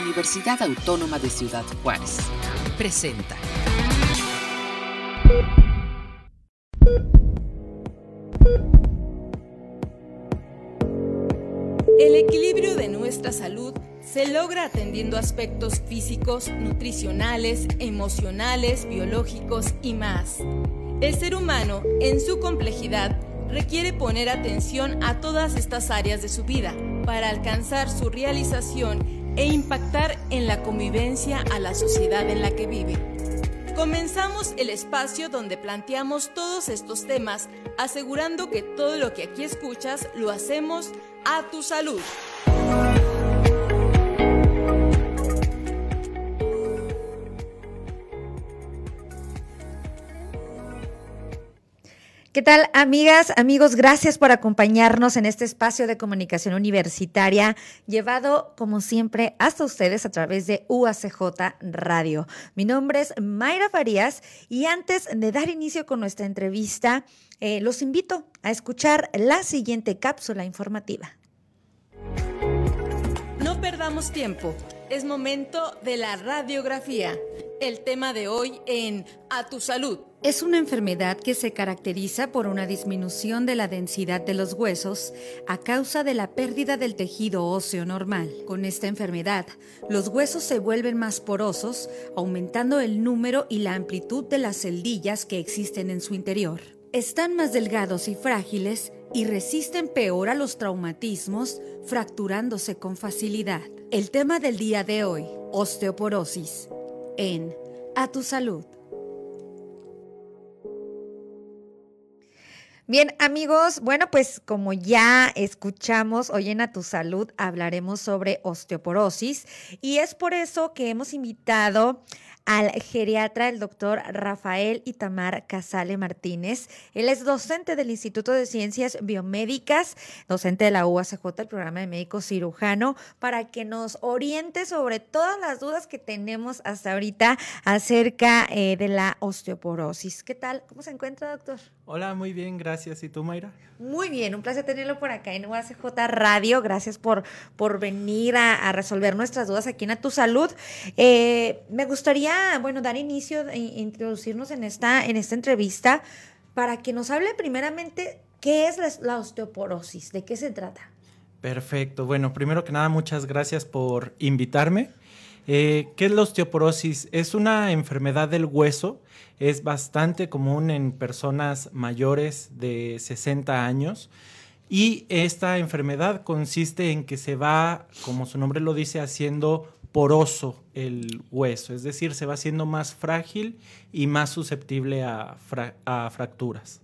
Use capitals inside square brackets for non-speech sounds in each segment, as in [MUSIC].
Universidad Autónoma de Ciudad Juárez. Presenta. El equilibrio de nuestra salud se logra atendiendo aspectos físicos, nutricionales, emocionales, biológicos y más. El ser humano, en su complejidad, requiere poner atención a todas estas áreas de su vida para alcanzar su realización e impactar en la convivencia a la sociedad en la que vive. Comenzamos el espacio donde planteamos todos estos temas, asegurando que todo lo que aquí escuchas lo hacemos a tu salud. ¿Qué tal, amigas, amigos? Gracias por acompañarnos en este espacio de comunicación universitaria, llevado, como siempre, hasta ustedes a través de UACJ Radio. Mi nombre es Mayra Farías y antes de dar inicio con nuestra entrevista, eh, los invito a escuchar la siguiente cápsula informativa. No perdamos tiempo. Es momento de la radiografía. El tema de hoy en A tu salud. Es una enfermedad que se caracteriza por una disminución de la densidad de los huesos a causa de la pérdida del tejido óseo normal. Con esta enfermedad, los huesos se vuelven más porosos, aumentando el número y la amplitud de las celdillas que existen en su interior. Están más delgados y frágiles y resisten peor a los traumatismos, fracturándose con facilidad. El tema del día de hoy, osteoporosis, en A tu salud. Bien, amigos, bueno, pues como ya escuchamos hoy en A Tu Salud hablaremos sobre osteoporosis y es por eso que hemos invitado al geriatra, el doctor Rafael Itamar Casale Martínez. Él es docente del Instituto de Ciencias Biomédicas, docente de la UACJ, el programa de médico cirujano, para que nos oriente sobre todas las dudas que tenemos hasta ahorita acerca eh, de la osteoporosis. ¿Qué tal? ¿Cómo se encuentra, doctor? Hola, muy bien, gracias. ¿Y tú, Mayra? Muy bien, un placer tenerlo por acá en UACJ Radio. Gracias por, por venir a, resolver nuestras dudas aquí en A Tu Salud. Eh, me gustaría, bueno, dar inicio e introducirnos en esta, en esta entrevista para que nos hable primeramente qué es la, osteoporosis, de qué se trata. Perfecto. Bueno, primero que nada, muchas gracias por invitarme. Eh, ¿Qué es la osteoporosis? Es una enfermedad del hueso es bastante común en personas mayores de 60 años. Y esta enfermedad consiste en que se va, como su nombre lo dice, haciendo poroso el hueso, es decir, se va haciendo más frágil y más susceptible a, a fracturas.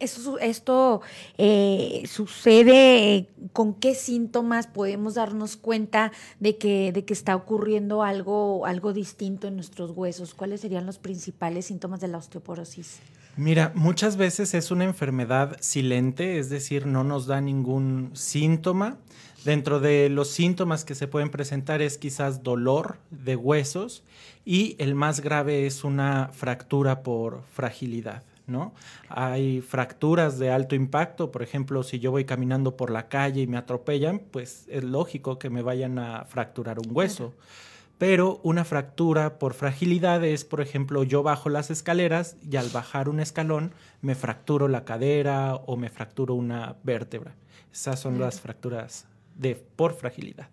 Eso, esto eh, sucede, ¿con qué síntomas podemos darnos cuenta de que, de que está ocurriendo algo, algo distinto en nuestros huesos? ¿Cuáles serían los principales síntomas de la osteoporosis? Mira, muchas veces es una enfermedad silente, es decir, no nos da ningún síntoma. Dentro de los síntomas que se pueden presentar es quizás dolor de huesos y el más grave es una fractura por fragilidad. ¿No? Hay fracturas de alto impacto, por ejemplo, si yo voy caminando por la calle y me atropellan, pues es lógico que me vayan a fracturar un hueso. Pero una fractura por fragilidad es, por ejemplo, yo bajo las escaleras y al bajar un escalón me fracturo la cadera o me fracturo una vértebra. Esas son las fracturas de por fragilidad.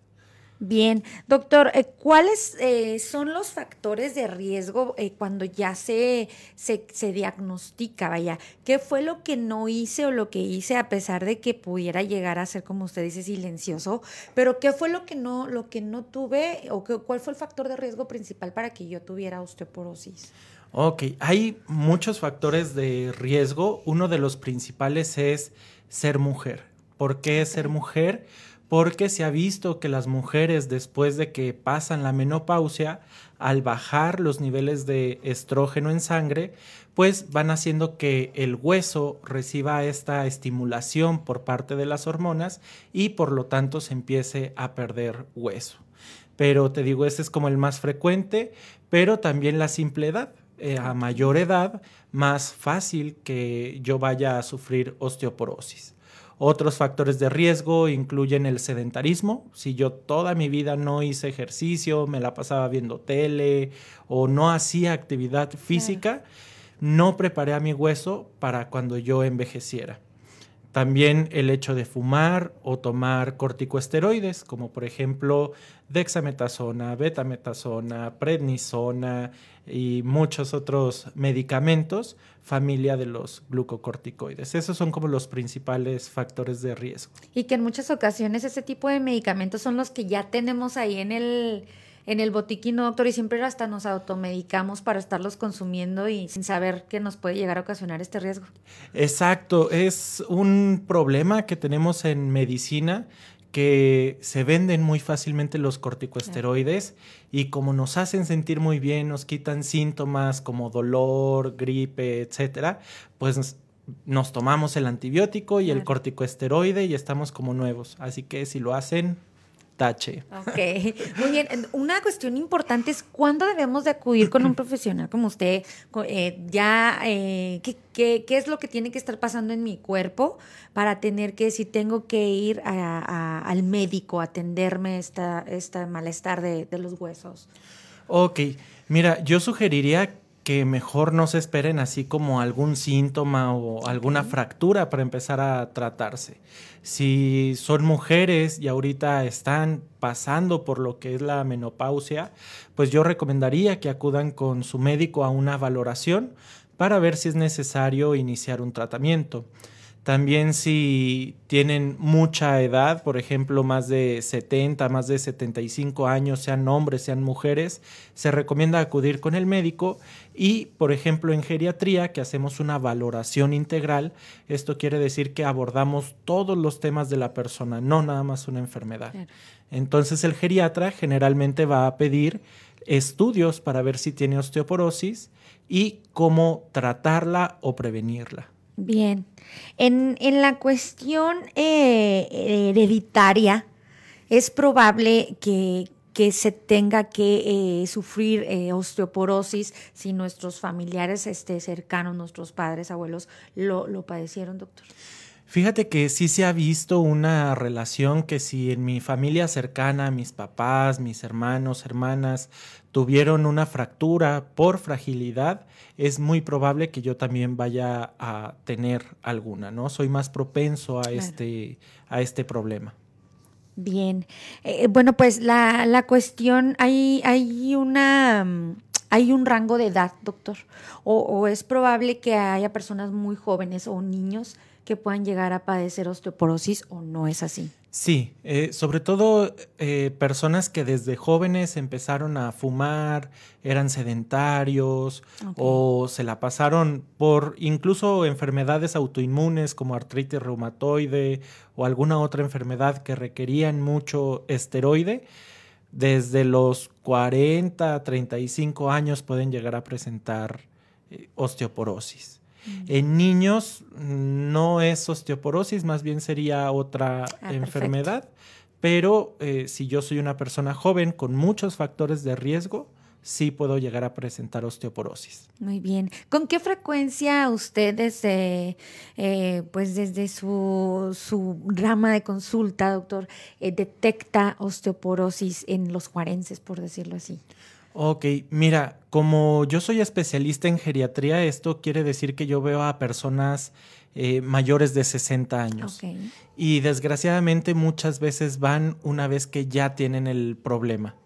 Bien, doctor, eh, ¿cuáles eh, son los factores de riesgo eh, cuando ya se, se, se, diagnostica? Vaya, ¿qué fue lo que no hice o lo que hice a pesar de que pudiera llegar a ser, como usted dice, silencioso? Pero ¿qué fue lo que no, lo que no tuve o cuál fue el factor de riesgo principal para que yo tuviera osteoporosis? Ok, hay muchos factores de riesgo. Uno de los principales es ser mujer. ¿Por qué ser mujer? Porque se ha visto que las mujeres después de que pasan la menopausia, al bajar los niveles de estrógeno en sangre, pues van haciendo que el hueso reciba esta estimulación por parte de las hormonas y por lo tanto se empiece a perder hueso. Pero te digo, ese es como el más frecuente, pero también la simple edad. Eh, a mayor edad, más fácil que yo vaya a sufrir osteoporosis. Otros factores de riesgo incluyen el sedentarismo. Si yo toda mi vida no hice ejercicio, me la pasaba viendo tele o no hacía actividad física, no preparé a mi hueso para cuando yo envejeciera. También el hecho de fumar o tomar corticosteroides, como por ejemplo dexametasona, betametasona, prednisona y muchos otros medicamentos, familia de los glucocorticoides. Esos son como los principales factores de riesgo. Y que en muchas ocasiones ese tipo de medicamentos son los que ya tenemos ahí en el en el botiquín, doctor, y siempre hasta nos automedicamos para estarlos consumiendo y sin saber que nos puede llegar a ocasionar este riesgo. Exacto, es un problema que tenemos en medicina que se venden muy fácilmente los corticosteroides y como nos hacen sentir muy bien, nos quitan síntomas como dolor, gripe, etcétera, pues nos tomamos el antibiótico y el corticosteroide y estamos como nuevos. Así que si lo hacen, tache. Ok, muy bien. Una cuestión importante es cuándo debemos de acudir con un [CLEARS THROAT] profesional como usted, eh, ya, eh, ¿qué, es lo que tiene que estar pasando en mi cuerpo para tener que, si tengo que ir al médico a atenderme esta, este malestar de, de los huesos? Ok, mira, yo sugeriría que mejor no se esperen así como algún síntoma o alguna fractura para empezar a tratarse. Si son mujeres y ahorita están pasando por lo que es la menopausia, pues yo recomendaría que acudan con su médico a una valoración para ver si es necesario iniciar un tratamiento. También si tienen mucha edad, por ejemplo, más de 70, más de 75 años, sean hombres, sean mujeres, se recomienda acudir con el médico y, por ejemplo, en geriatría, que hacemos una valoración integral, esto quiere decir que abordamos todos los temas de la persona, no nada más una enfermedad. Entonces el geriatra generalmente va a pedir estudios para ver si tiene osteoporosis y cómo tratarla o prevenirla. Bien. En, la cuestión eh, hereditaria, es probable que, se tenga que eh, sufrir eh, osteoporosis si nuestros familiares este, cercanos, nuestros padres, abuelos, lo, lo padecieron, doctor. Fíjate que sí se ha visto una relación que si en mi familia cercana, mis papás, mis hermanos, hermanas, tuvieron una fractura por fragilidad, es muy probable que yo también vaya a tener alguna, ¿no? Soy más propenso a, este, a este problema. Bien. Eh, bueno, pues la, la cuestión, hay, hay una mm, ¿Hay un rango de edad, doctor? O, es probable que haya personas muy jóvenes o niños que puedan llegar a padecer osteoporosis o no es así? Sí, eh, sobre todo eh, personas que desde jóvenes empezaron a fumar, eran sedentarios o se la pasaron por incluso enfermedades autoinmunes como artritis reumatoide o alguna otra enfermedad que requerían mucho esteroide desde los 40, 35 años pueden llegar a presentar eh, osteoporosis. Mm. En niños no es osteoporosis, más bien sería otra ah, enfermedad, pero eh, si yo soy una persona joven con muchos factores de riesgo, sí puedo llegar a presentar osteoporosis. Muy bien. ¿Con qué frecuencia ustedes, eh, pues desde su, rama de consulta, doctor, eh, detecta osteoporosis en los juarenses, por decirlo así? Ok, mira, como yo soy especialista en geriatría, esto quiere decir que yo veo a personas eh, mayores de 60 años. Y desgraciadamente muchas veces van una vez que ya tienen el problema.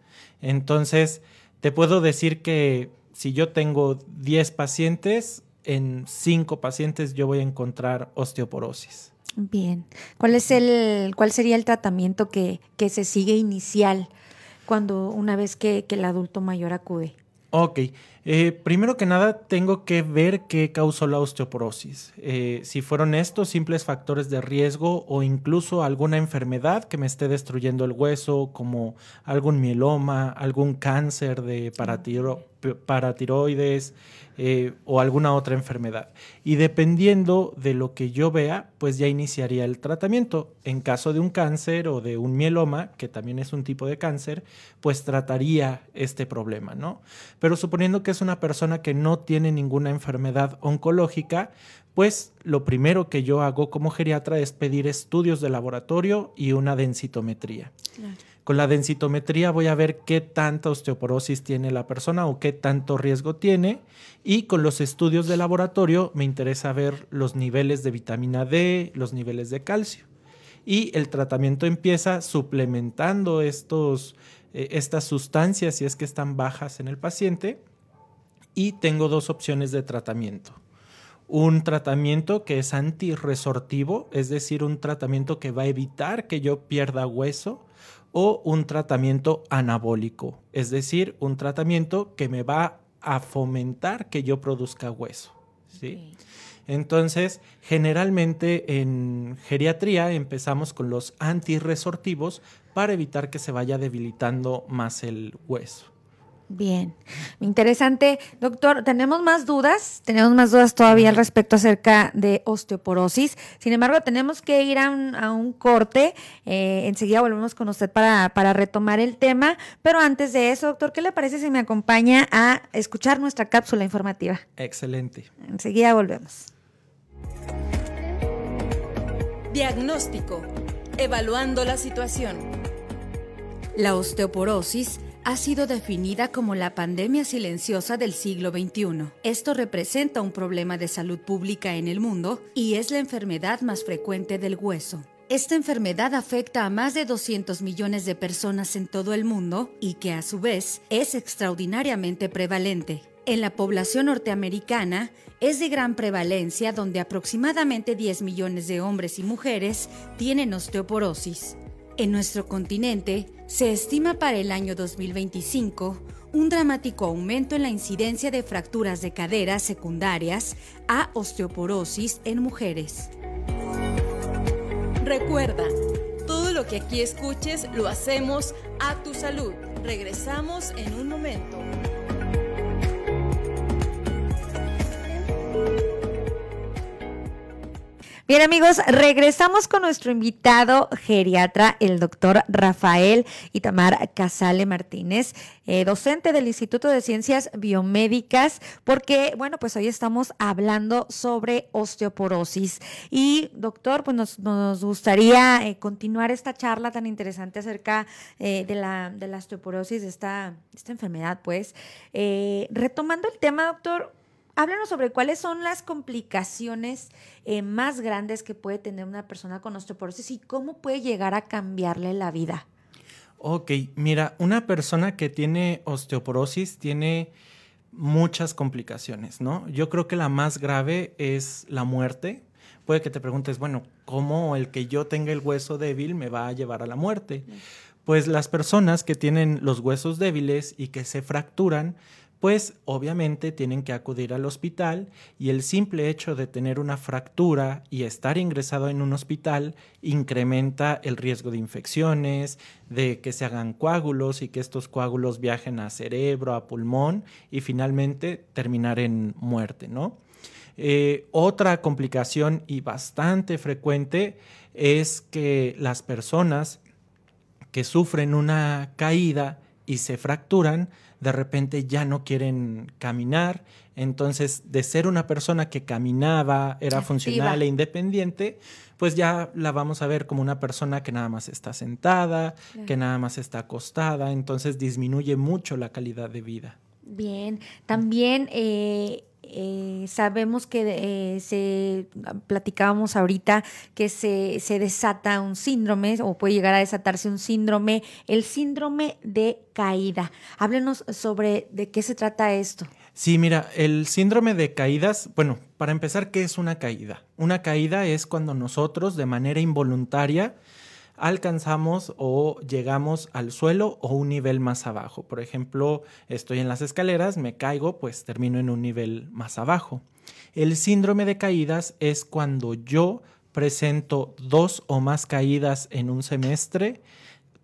Entonces, te puedo decir que si yo tengo 10 pacientes, en 5 pacientes yo voy a encontrar osteoporosis. Bien. ¿Cuál es el, cuál sería el tratamiento que, que se sigue inicial cuando una vez que, que el adulto mayor acude? Ok, eh, primero que nada tengo que ver qué causó la osteoporosis. Eh, si fueron estos simples factores de riesgo o incluso alguna enfermedad que me esté destruyendo el hueso, como algún mieloma, algún cáncer de paratiroides eh, o alguna otra enfermedad. Y dependiendo de lo que yo vea, pues ya iniciaría el tratamiento. En caso de un cáncer o de un mieloma, que también es un tipo de cáncer, pues trataría este problema, ¿no? Pero suponiendo que es una persona que no tiene ninguna enfermedad oncológica, pues lo primero que yo hago como geriatra es pedir estudios de laboratorio y una densitometría. Con la densitometría voy a ver qué tanta osteoporosis tiene la persona o qué tanto riesgo tiene. Y con los estudios de laboratorio me interesa ver los niveles de vitamina D, los niveles de calcio. Y el tratamiento empieza suplementando estos, eh, estas sustancias si es que están bajas en el paciente. Y tengo dos opciones de tratamiento un tratamiento que es antirresortivo, es decir, un tratamiento que va a evitar que yo pierda hueso, o un tratamiento anabólico, es decir, un tratamiento que me va a fomentar que yo produzca hueso. ¿sí? Entonces, generalmente en geriatría empezamos con los antirresortivos para evitar que se vaya debilitando más el hueso. Bien, interesante. Doctor, tenemos más dudas, tenemos más dudas todavía al respecto acerca de osteoporosis. Sin embargo, tenemos que ir a un, corte. Eh, enseguida volvemos con usted para, para retomar el tema. Pero antes de eso, doctor, ¿qué le parece si me acompaña a escuchar nuestra cápsula informativa? Excelente. Enseguida volvemos. Diagnóstico. Evaluando la situación. La osteoporosis ha sido definida como la pandemia silenciosa del siglo XXI. Esto representa un problema de salud pública en el mundo y es la enfermedad más frecuente del hueso. Esta enfermedad afecta a más de 200 millones de personas en todo el mundo y que a su vez es extraordinariamente prevalente. En la población norteamericana es de gran prevalencia donde aproximadamente 10 millones de hombres y mujeres tienen osteoporosis. En nuestro continente, se estima para el año 2025 un dramático aumento en la incidencia de fracturas de cadera secundarias a osteoporosis en mujeres. Recuerda, todo lo que aquí escuches lo hacemos a tu salud. Regresamos en un momento. Bien amigos, regresamos con nuestro invitado geriatra, el doctor Rafael Itamar Casale Martínez, eh, docente del Instituto de Ciencias Biomédicas, porque, bueno, pues hoy estamos hablando sobre osteoporosis. Y doctor, pues nos, gustaría eh, continuar esta charla tan interesante acerca eh, de, la, de la osteoporosis, de esta, esta enfermedad, pues. retomando el tema, doctor, háblanos sobre cuáles son las complicaciones eh, más grandes que puede tener una persona con osteoporosis y cómo puede llegar a cambiarle la vida. Ok, mira, una persona que tiene osteoporosis tiene muchas complicaciones, ¿no? Yo creo que la más grave es la muerte. Puede que te preguntes, bueno, ¿cómo el que yo tenga el hueso débil me va a llevar a la muerte? Pues las personas que tienen los huesos débiles y que se fracturan, pues obviamente tienen que acudir al hospital y el simple hecho de tener una fractura y estar ingresado en un hospital incrementa el riesgo de infecciones, de que se hagan coágulos y que estos coágulos viajen a cerebro, a pulmón y finalmente terminar en muerte, ¿no? Eh, otra complicación y bastante frecuente es que las personas que sufren una caída y se fracturan, de repente ya no quieren caminar. Entonces, de ser una persona que caminaba, era funcional e independiente, pues ya la vamos a ver como una persona que nada más está sentada, que nada más está acostada. Entonces, disminuye mucho la calidad de vida. Bien, también eh, eh, sabemos que eh, se platicábamos ahorita que se, se, desata un síndrome o puede llegar a desatarse un síndrome, el síndrome de caída. Háblenos sobre de qué se trata esto. Sí, mira, el síndrome de caídas, bueno, para empezar, ¿qué es una caída? Una caída es cuando nosotros de manera involuntaria alcanzamos o llegamos al suelo o un nivel más abajo. Por ejemplo, estoy en las escaleras, me caigo, pues termino en un nivel más abajo. El síndrome de caídas es cuando yo presento dos o más caídas en un semestre,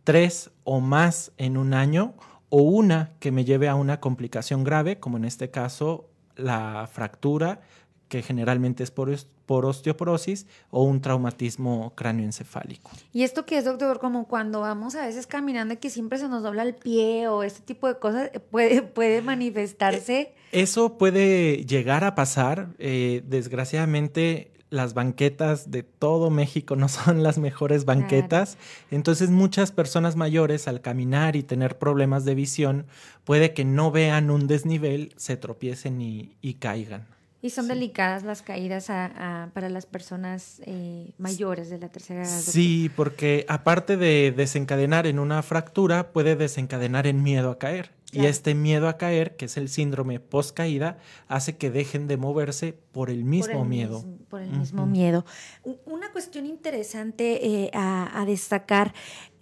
tres o más en un año o una que me lleve a una complicación grave, como en este caso la fractura, que generalmente es por, por osteoporosis o un traumatismo cráneoencefálico. ¿Y esto qué es, doctor? Como cuando vamos a veces caminando y que siempre se nos dobla el pie o este tipo de cosas, ¿puede, [LAUGHS] puede manifestarse? Eh, eso puede llegar a pasar. Eh, desgraciadamente, las banquetas de todo México no [LAUGHS] son las mejores banquetas. Entonces muchas personas mayores al caminar y tener problemas de visión puede que no vean un desnivel, se tropiecen y caigan. Y son delicadas las caídas para las personas eh, mayores de la tercera edad. Sí, porque aparte de desencadenar en una fractura, puede desencadenar en miedo a caer. Y este miedo a caer, que es el síndrome post-caída, hace que dejen de moverse por el mismo miedo. por el mismo miedo. Una cuestión interesante eh, a, destacar,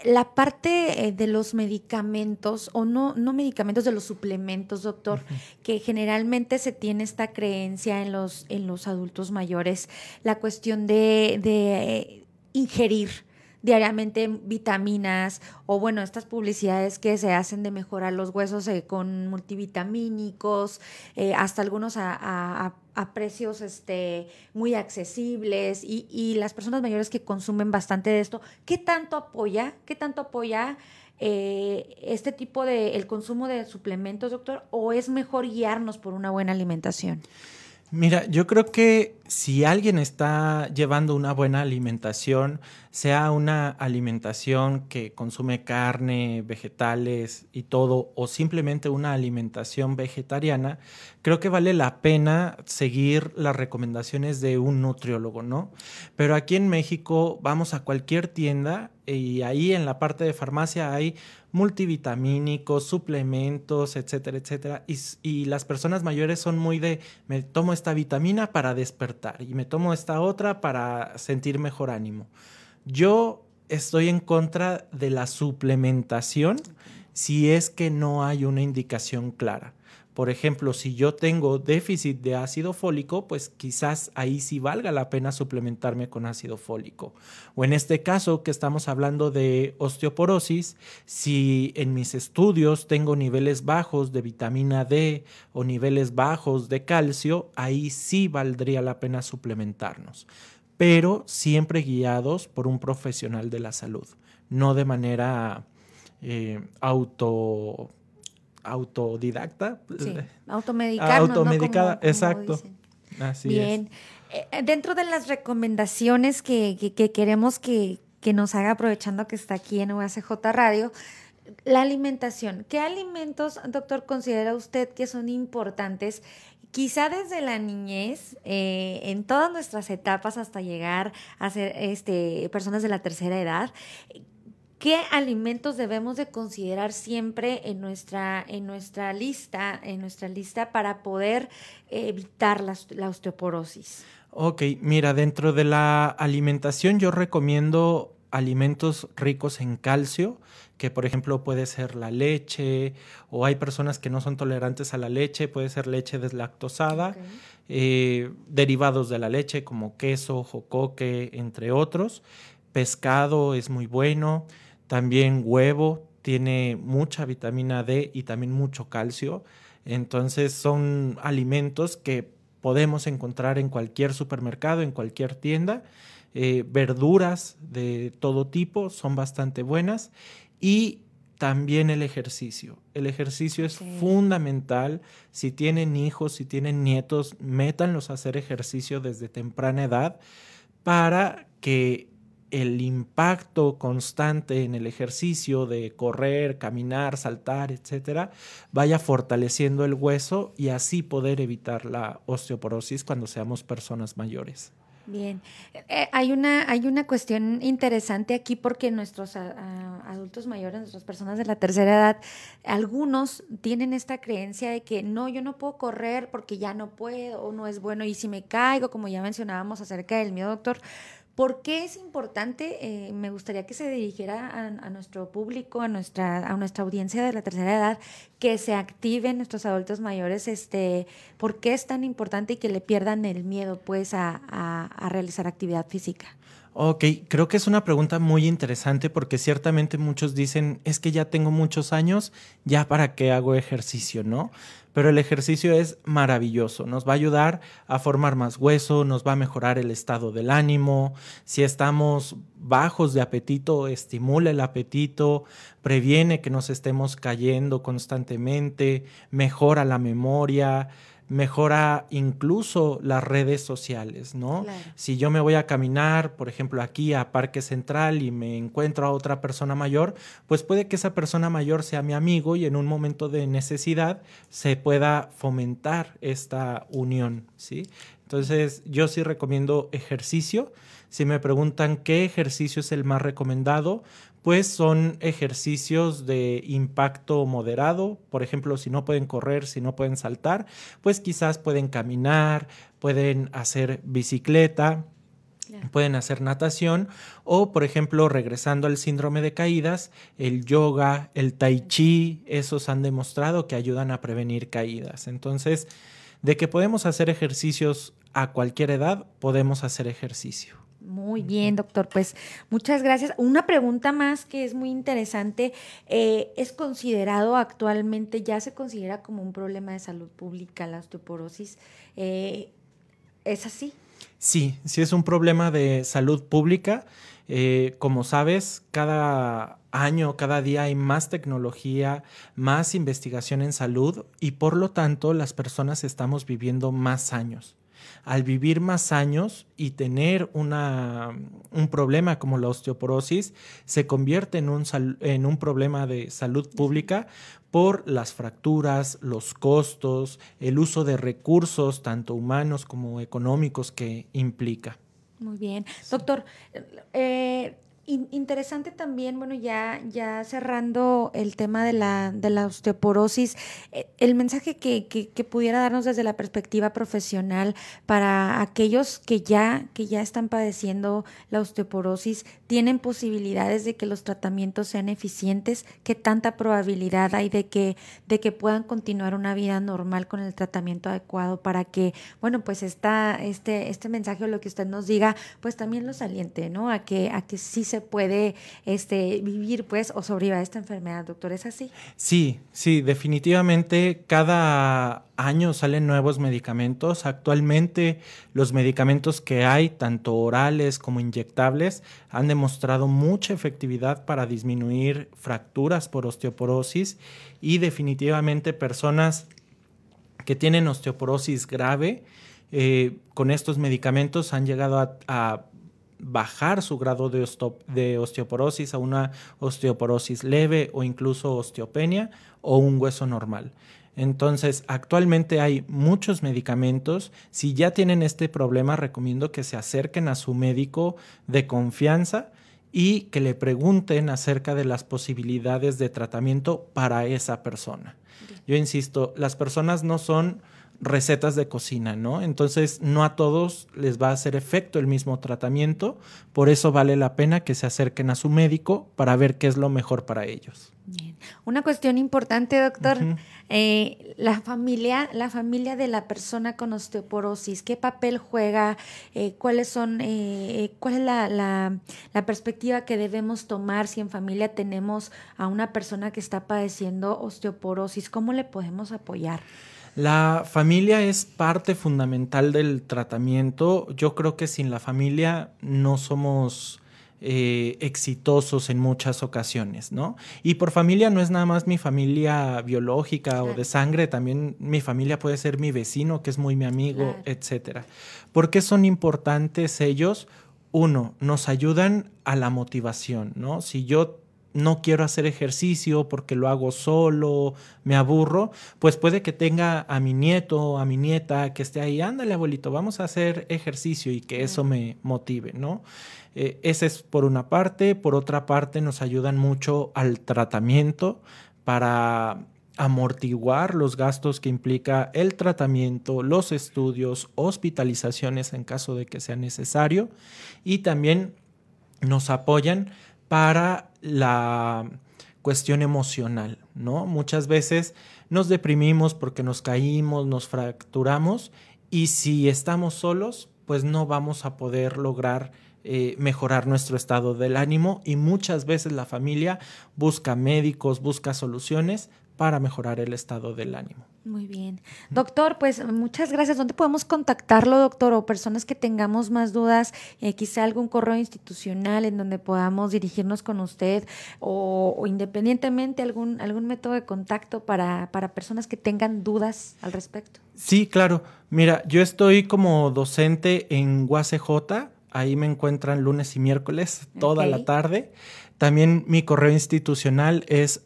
la parte eh, de los medicamentos, o no, no medicamentos, de los suplementos, doctor, que generalmente se tiene esta creencia en los, en los adultos mayores, la cuestión de, de ingerir diariamente vitaminas o bueno, estas publicidades que se hacen de mejorar los huesos eh, con multivitamínicos, eh, hasta algunos a, precios este, muy accesibles y, las personas mayores que consumen bastante de esto, ¿qué tanto apoya? ¿Qué tanto apoya? Eh, este tipo de el consumo de suplementos, doctor, o es mejor guiarnos por una buena alimentación? Mira, yo creo que si alguien está llevando una buena alimentación, sea una alimentación que consume carne, vegetales y todo, o simplemente una alimentación vegetariana, creo que vale la pena seguir las recomendaciones de un nutriólogo, ¿no? Pero aquí en México vamos a cualquier tienda y ahí en la parte de farmacia hay multivitamínicos, suplementos, etcétera, etcétera. Y, las personas mayores son muy de, me tomo esta vitamina para despertar y me tomo esta otra para sentir mejor ánimo. Yo estoy en contra de la suplementación si es que no hay una indicación clara. Por ejemplo, si yo tengo déficit de ácido fólico, pues quizás ahí sí valga la pena suplementarme con ácido fólico. O en este caso que estamos hablando de osteoporosis, si en mis estudios tengo niveles bajos de vitamina D o niveles bajos de calcio, ahí sí valdría la pena suplementarnos. Pero siempre guiados por un profesional de la salud, no de manera eh, auto autodidacta. Sí, [LAUGHS] automedicada. Automedicada, exacto. Así Bien. Eh, dentro de las recomendaciones que, queremos que, nos haga aprovechando que está aquí en UACJ Radio, la alimentación. ¿Qué alimentos, doctor, considera usted que son importantes quizá desde la niñez, eh, en todas nuestras etapas hasta llegar a ser este, personas de la tercera edad, ¿Qué alimentos debemos de considerar siempre en nuestra, en nuestra lista, en nuestra lista para poder evitar la, la osteoporosis? Ok, mira, dentro de la alimentación yo recomiendo alimentos ricos en calcio, que por ejemplo puede ser la leche, o hay personas que no son tolerantes a la leche, puede ser leche deslactosada, eh, derivados de la leche como queso, jocoque, entre otros. Pescado es muy bueno. También huevo tiene mucha vitamina D y también mucho calcio. Entonces son alimentos que podemos encontrar en cualquier supermercado, en cualquier tienda. Eh, verduras de todo tipo son bastante buenas y también el ejercicio. El ejercicio es fundamental. Si tienen hijos, si tienen nietos, métanlos a hacer ejercicio desde temprana edad para que el impacto constante en el ejercicio de correr, caminar, saltar, etcétera, vaya fortaleciendo el hueso y así poder evitar la osteoporosis cuando seamos personas mayores. Bien, eh, hay, una, hay una cuestión interesante aquí porque nuestros adultos mayores, nuestras personas de la tercera edad, algunos tienen esta creencia de que no, yo no puedo correr porque ya no puedo o no es bueno y si me caigo, como ya mencionábamos acerca del miedo, doctor, ¿Por qué es importante? Eh, me gustaría que se dirigiera a, nuestro público, a nuestra, a nuestra audiencia de la tercera edad, que se activen nuestros adultos mayores. Este, ¿Por qué es tan importante y que le pierdan el miedo pues, a, realizar actividad física? Ok, creo que es una pregunta muy interesante porque ciertamente muchos dicen, es que ya tengo muchos años, ya para qué hago ejercicio, ¿no? Pero el ejercicio es maravilloso, nos va a ayudar a formar más hueso, nos va a mejorar el estado del ánimo, si estamos bajos de apetito, estimula el apetito, previene que nos estemos cayendo constantemente, mejora la memoria, mejora incluso las redes sociales, ¿no? Si yo me voy a caminar, por ejemplo, aquí a Parque Central y me encuentro a otra persona mayor, pues puede que esa persona mayor sea mi amigo y en un momento de necesidad se pueda fomentar esta unión, ¿sí? Entonces, yo sí recomiendo ejercicio. Si me preguntan qué ejercicio es el más recomendado, pues son ejercicios de impacto moderado. Por ejemplo, si no pueden correr, si no pueden saltar, pues quizás pueden caminar, pueden hacer bicicleta. Pueden hacer natación o, por ejemplo, regresando al síndrome de caídas, el yoga, el tai chi, esos han demostrado que ayudan a prevenir caídas. Entonces, de que podemos hacer ejercicios a cualquier edad, podemos hacer ejercicio. Muy bien, doctor. Pues muchas gracias. Una pregunta más que es muy interesante. Eh, ¿Es considerado actualmente, ya se considera como un problema de salud pública la osteoporosis? Eh, ¿Es así? Sí, sí es un problema de salud pública. Eh, como sabes, cada año, cada día hay más tecnología, más investigación en salud y por lo tanto las personas estamos viviendo más años al vivir más años y tener una, un problema como la osteoporosis, se convierte en un, en un problema de salud pública por las fracturas, los costos, el uso de recursos, tanto humanos como económicos, que implica. Muy bien. Doctor, eh, interesante también, bueno, ya, ya cerrando el tema de la, de la osteoporosis, eh, el mensaje que, que, pudiera darnos desde la perspectiva profesional para aquellos que ya, que ya están padeciendo la osteoporosis, tienen posibilidades de que los tratamientos sean eficientes, qué tanta probabilidad hay de que, de que puedan continuar una vida normal con el tratamiento adecuado para que, bueno, pues esta, este, este mensaje o lo que usted nos diga, pues también los aliente, ¿no? A que, a que sí se se puede este, vivir pues o sobrevivir a esta enfermedad, doctor, ¿es así? Sí, sí, definitivamente cada año salen nuevos medicamentos. Actualmente los medicamentos que hay, tanto orales como inyectables, han demostrado mucha efectividad para disminuir fracturas por osteoporosis y definitivamente personas que tienen osteoporosis grave, eh, con estos medicamentos han llegado a bajar su grado de, de, osteoporosis a una osteoporosis leve o incluso osteopenia o un hueso normal. Entonces, actualmente hay muchos medicamentos. Si ya tienen este problema, recomiendo que se acerquen a su médico de confianza y que le pregunten acerca de las posibilidades de tratamiento para esa persona. Yo insisto, las personas no son recetas de cocina, ¿no? Entonces, no a todos les va a hacer efecto el mismo tratamiento, por eso vale la pena que se acerquen a su médico para ver qué es lo mejor para ellos. Una cuestión importante, doctor, eh, la familia, la familia de la persona con osteoporosis, ¿qué papel juega? Eh, ¿Cuáles son, eh, cuál es la, la, perspectiva que debemos tomar si en familia tenemos a una persona que está padeciendo osteoporosis? ¿Cómo le podemos apoyar? La familia es parte fundamental del tratamiento. Yo creo que sin la familia no somos eh, exitosos en muchas ocasiones, ¿no? Y por familia no es nada más mi familia biológica o de sangre, también mi familia puede ser mi vecino, que es muy mi amigo, etcétera. ¿Por qué son importantes ellos? Uno, nos ayudan a la motivación, ¿no? Si yo no quiero hacer ejercicio porque lo hago solo, me aburro, pues puede que tenga a mi nieto, a mi nieta que esté ahí, ándale abuelito, vamos a hacer ejercicio y que eso me motive, ¿no? Eh, ese es por una parte, por otra parte nos ayudan mucho al tratamiento para amortiguar los gastos que implica el tratamiento, los estudios, hospitalizaciones en caso de que sea necesario y también nos apoyan para la cuestión emocional, ¿no? Muchas veces nos deprimimos porque nos caímos, nos fracturamos y si estamos solos, pues no vamos a poder lograr eh, mejorar nuestro estado del ánimo y muchas veces la familia busca médicos, busca soluciones para mejorar el estado del ánimo. Muy bien. Doctor, pues muchas gracias. ¿Dónde podemos contactarlo, doctor? O personas que tengamos más dudas, eh, quizá algún correo institucional en donde podamos dirigirnos con usted o, independientemente algún, algún método de contacto para, para personas que tengan dudas al respecto. Sí, claro. Mira, yo estoy como docente en UACJ. Ahí me encuentran lunes y miércoles toda la tarde. También mi correo institucional es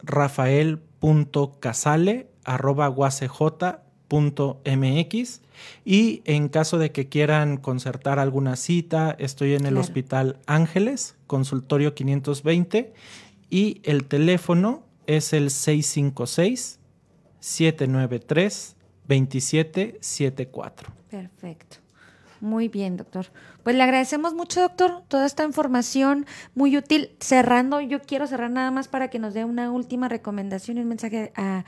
rafael.casale.guacj.mx y en caso de que quieran concertar alguna cita, estoy en el Hospital Ángeles, consultorio 520 y el teléfono es el 656 793 2774. Perfecto. Muy bien, doctor. Pues le agradecemos mucho, doctor, toda esta información muy útil. Cerrando, yo quiero cerrar nada más para que nos dé una última recomendación y un mensaje a,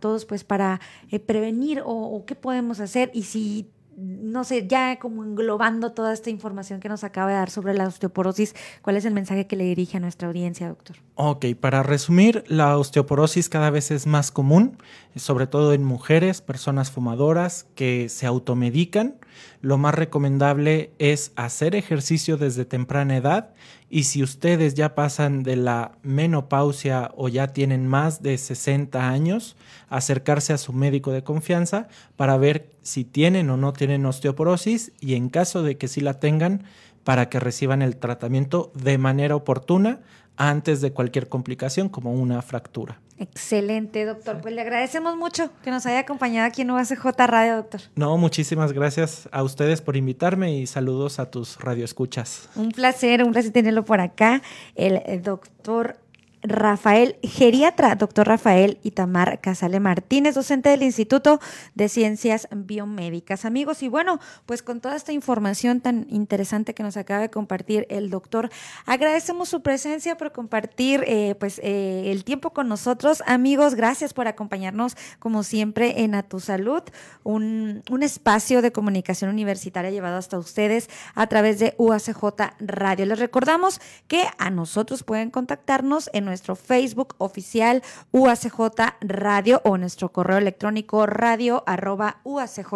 todos, pues para eh, prevenir o, o qué podemos hacer y si no sé, ya como englobando toda esta información que nos acaba de dar sobre la osteoporosis, ¿cuál es el mensaje que le dirige a nuestra audiencia, doctor? Ok, para resumir, la osteoporosis cada vez es más común, sobre todo en mujeres, personas fumadoras que se automedican. Lo más recomendable es hacer ejercicio desde temprana edad y si ustedes ya pasan de la menopausia o ya tienen más de 60 años, acercarse a su médico de confianza para ver si tienen o no tienen osteoporosis y en caso de que sí la tengan, para que reciban el tratamiento de manera oportuna antes de cualquier complicación como una fractura. Excelente, doctor. Pues le agradecemos mucho que nos haya acompañado aquí en UACJ Radio, doctor. No, muchísimas gracias a ustedes por invitarme y saludos a tus radioescuchas. Un placer, un placer tenerlo por acá. El, doctor Rafael, geriatra, doctor Rafael Itamar Casale Martínez, docente del Instituto de Ciencias Biomédicas. Amigos, y bueno, pues con toda esta información tan interesante que nos acaba de compartir el doctor, agradecemos su presencia por compartir eh, pues eh, el tiempo con nosotros. Amigos, gracias por acompañarnos como siempre en A Tu Salud, un, un espacio de comunicación universitaria llevado hasta ustedes a través de UACJ Radio. Les recordamos que a nosotros pueden contactarnos en nuestro Facebook oficial UACJ Radio o nuestro correo electrónico radio arroba uacj.mx.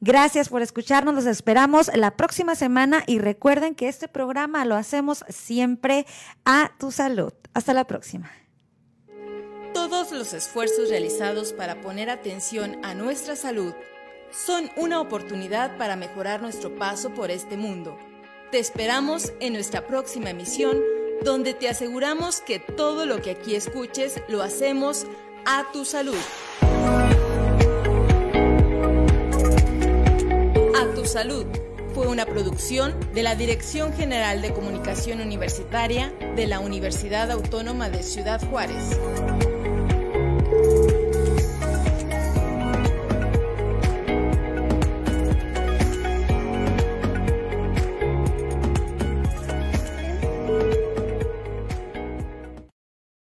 Gracias por escucharnos, los esperamos la próxima semana y recuerden que este programa lo hacemos siempre a tu salud. Hasta la próxima. Todos los esfuerzos realizados para poner atención a nuestra salud son una oportunidad para mejorar nuestro paso por este mundo. Te esperamos en nuestra próxima emisión donde te aseguramos que todo lo que aquí escuches lo hacemos a tu salud. A tu salud fue una producción de la Dirección General de Comunicación Universitaria de la Universidad Autónoma de Ciudad Juárez.